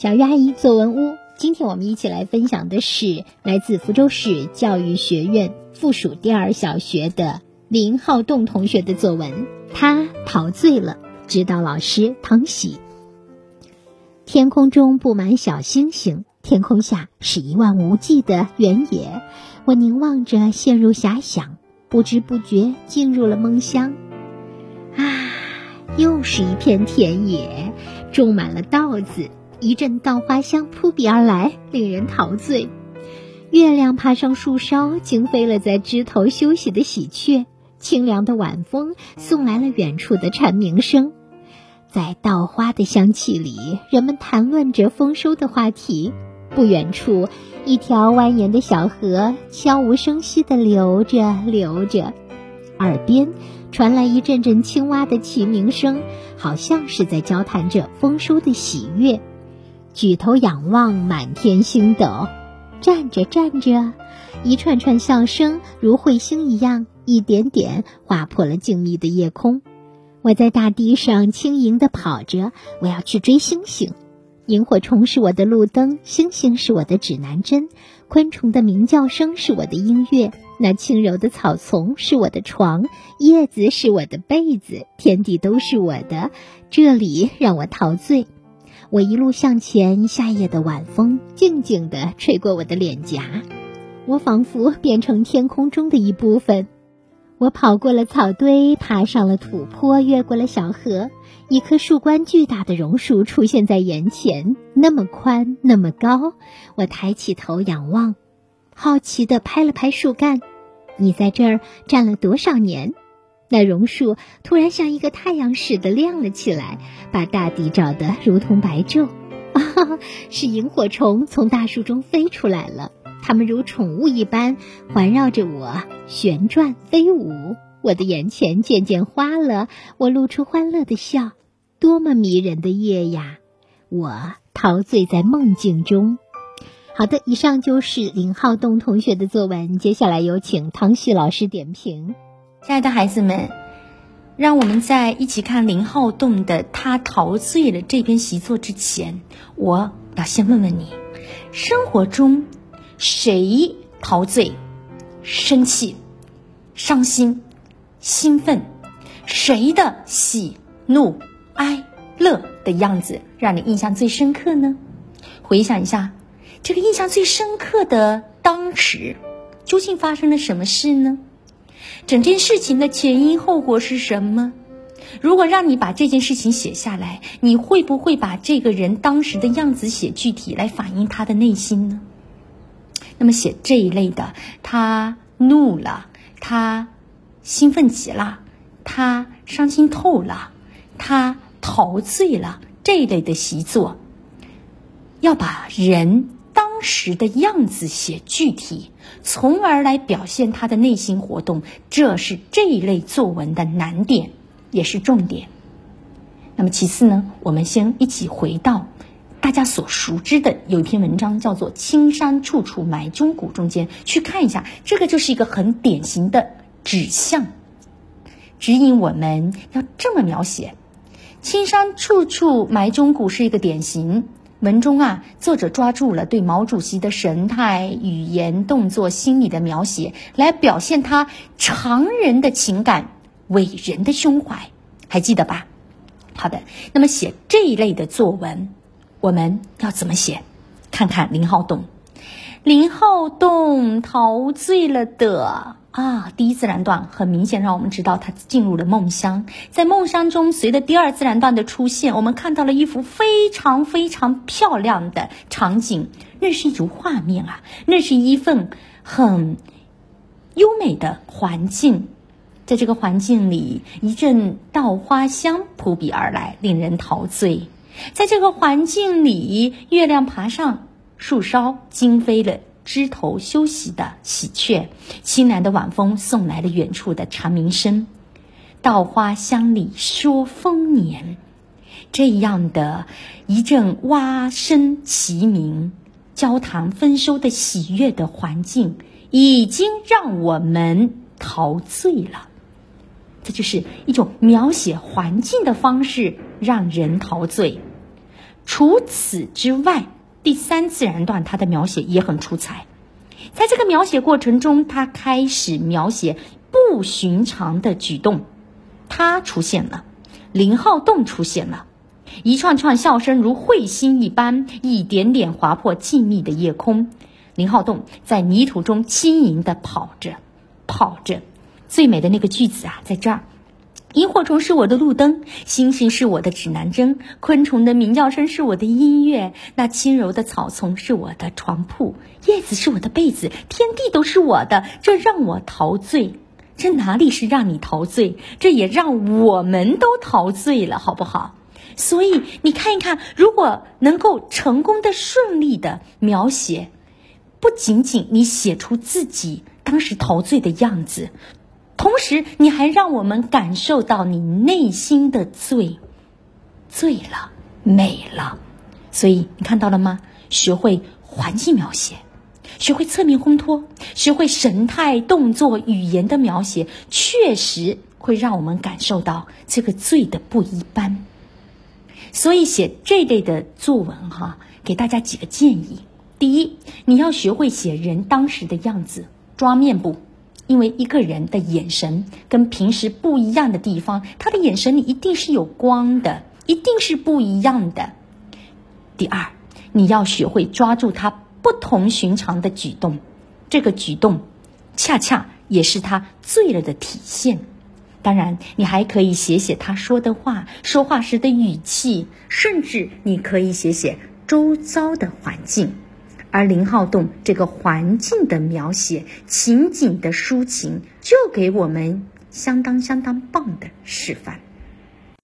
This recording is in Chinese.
小鱼阿姨作文屋，今天我们一起来分享的是来自福州市教育学院附属第二小学的林浩栋同学的作文。他陶醉了，指导老师唐喜。天空中布满小星星，天空下是一望无际的原野。我凝望着，陷入遐想，不知不觉进入了梦乡。啊，又是一片田野，种满了稻子。一阵稻花香扑鼻而来，令人陶醉。月亮爬上树梢，惊飞了在枝头休息的喜鹊。清凉的晚风送来了远处的蝉鸣声。在稻花的香气里，人们谈论着丰收的话题。不远处，一条蜿蜒的小河悄无声息地流着流着，耳边传来一阵阵青蛙的齐鸣声，好像是在交谈着丰收的喜悦。举头仰望，满天星斗；站着站着，一串串笑声如彗星一样，一点点划破了静谧的夜空。我在大地上轻盈地跑着，我要去追星星。萤火虫是我的路灯，星星是我的指南针，昆虫的鸣叫声是我的音乐，那轻柔的草丛是我的床，叶子是我的被子，天地都是我的，这里让我陶醉。我一路向前，夏夜的晚风静静地吹过我的脸颊，我仿佛变成天空中的一部分。我跑过了草堆，爬上了土坡，越过了小河，一棵树冠巨大的榕树出现在眼前，那么宽，那么高。我抬起头仰望，好奇地拍了拍树干：“你在这儿站了多少年？”那榕树突然像一个太阳似的亮了起来，把大地照得如同白昼。啊，是萤火虫从大树中飞出来了，它们如宠物一般环绕着我旋转飞舞。我的眼前渐渐花了，我露出欢乐的笑。多么迷人的夜呀！我陶醉在梦境中。好的，以上就是林浩栋同学的作文，接下来有请唐旭老师点评。亲爱的孩子们，让我们在一起看林浩栋的《他陶醉了》这篇习作之前，我要先问问你：生活中谁陶醉、生气、伤心、兴奋？谁的喜怒哀乐的样子让你印象最深刻呢？回想一下，这个印象最深刻的当时，究竟发生了什么事呢？整件事情的前因后果是什么？如果让你把这件事情写下来，你会不会把这个人当时的样子写具体来反映他的内心呢？那么写这一类的，他怒了，他兴奋极了，他伤心透了，他陶醉了，这一类的习作，要把人。时的样子写具体，从而来表现他的内心活动，这是这一类作文的难点，也是重点。那么其次呢，我们先一起回到大家所熟知的有一篇文章，叫做《青山处处埋忠骨》中间去看一下，这个就是一个很典型的指向，指引我们要这么描写：青山处处埋忠骨是一个典型。文中啊，作者抓住了对毛主席的神态、语言、动作、心理的描写，来表现他常人的情感、伟人的胸怀，还记得吧？好的，那么写这一类的作文，我们要怎么写？看看林浩栋，林浩栋陶醉了的。啊，第一自然段很明显让我们知道他进入了梦乡。在梦乡中，随着第二自然段的出现，我们看到了一幅非常非常漂亮的场景。那是一幅画面啊，那是一份很优美的环境。在这个环境里，一阵稻花香扑鼻而来，令人陶醉。在这个环境里，月亮爬上树梢，惊飞了。枝头休息的喜鹊，清凉的晚风送来了远处的蝉鸣声，稻花香里说丰年，这样的一阵蛙声齐鸣，交谈丰收的喜悦的环境，已经让我们陶醉了。这就是一种描写环境的方式，让人陶醉。除此之外，第三自然段他的描写也很出彩。在这个描写过程中，他开始描写不寻常的举动，他出现了，林浩栋出现了，一串串笑声如彗星一般，一点点划破静谧的夜空。林浩栋在泥土中轻盈地跑着，跑着。最美的那个句子啊，在这儿。萤火虫是我的路灯，星星是我的指南针，昆虫的鸣叫声是我的音乐，那轻柔的草丛是我的床铺，叶子是我的被子，天地都是我的，这让我陶醉。这哪里是让你陶醉，这也让我们都陶醉了，好不好？所以你看一看，如果能够成功的、顺利的描写，不仅仅你写出自己当时陶醉的样子。同时，你还让我们感受到你内心的醉，醉了，美了。所以你看到了吗？学会环境描写，学会侧面烘托，学会神态、动作、语言的描写，确实会让我们感受到这个醉的不一般。所以写这类的作文，哈，给大家几个建议：第一，你要学会写人当时的样子，抓面部。因为一个人的眼神跟平时不一样的地方，他的眼神里一定是有光的，一定是不一样的。第二，你要学会抓住他不同寻常的举动，这个举动恰恰也是他醉了的体现。当然，你还可以写写他说的话，说话时的语气，甚至你可以写写周遭的环境。而林浩栋这个环境的描写、情景的抒情，就给我们相当相当棒的示范。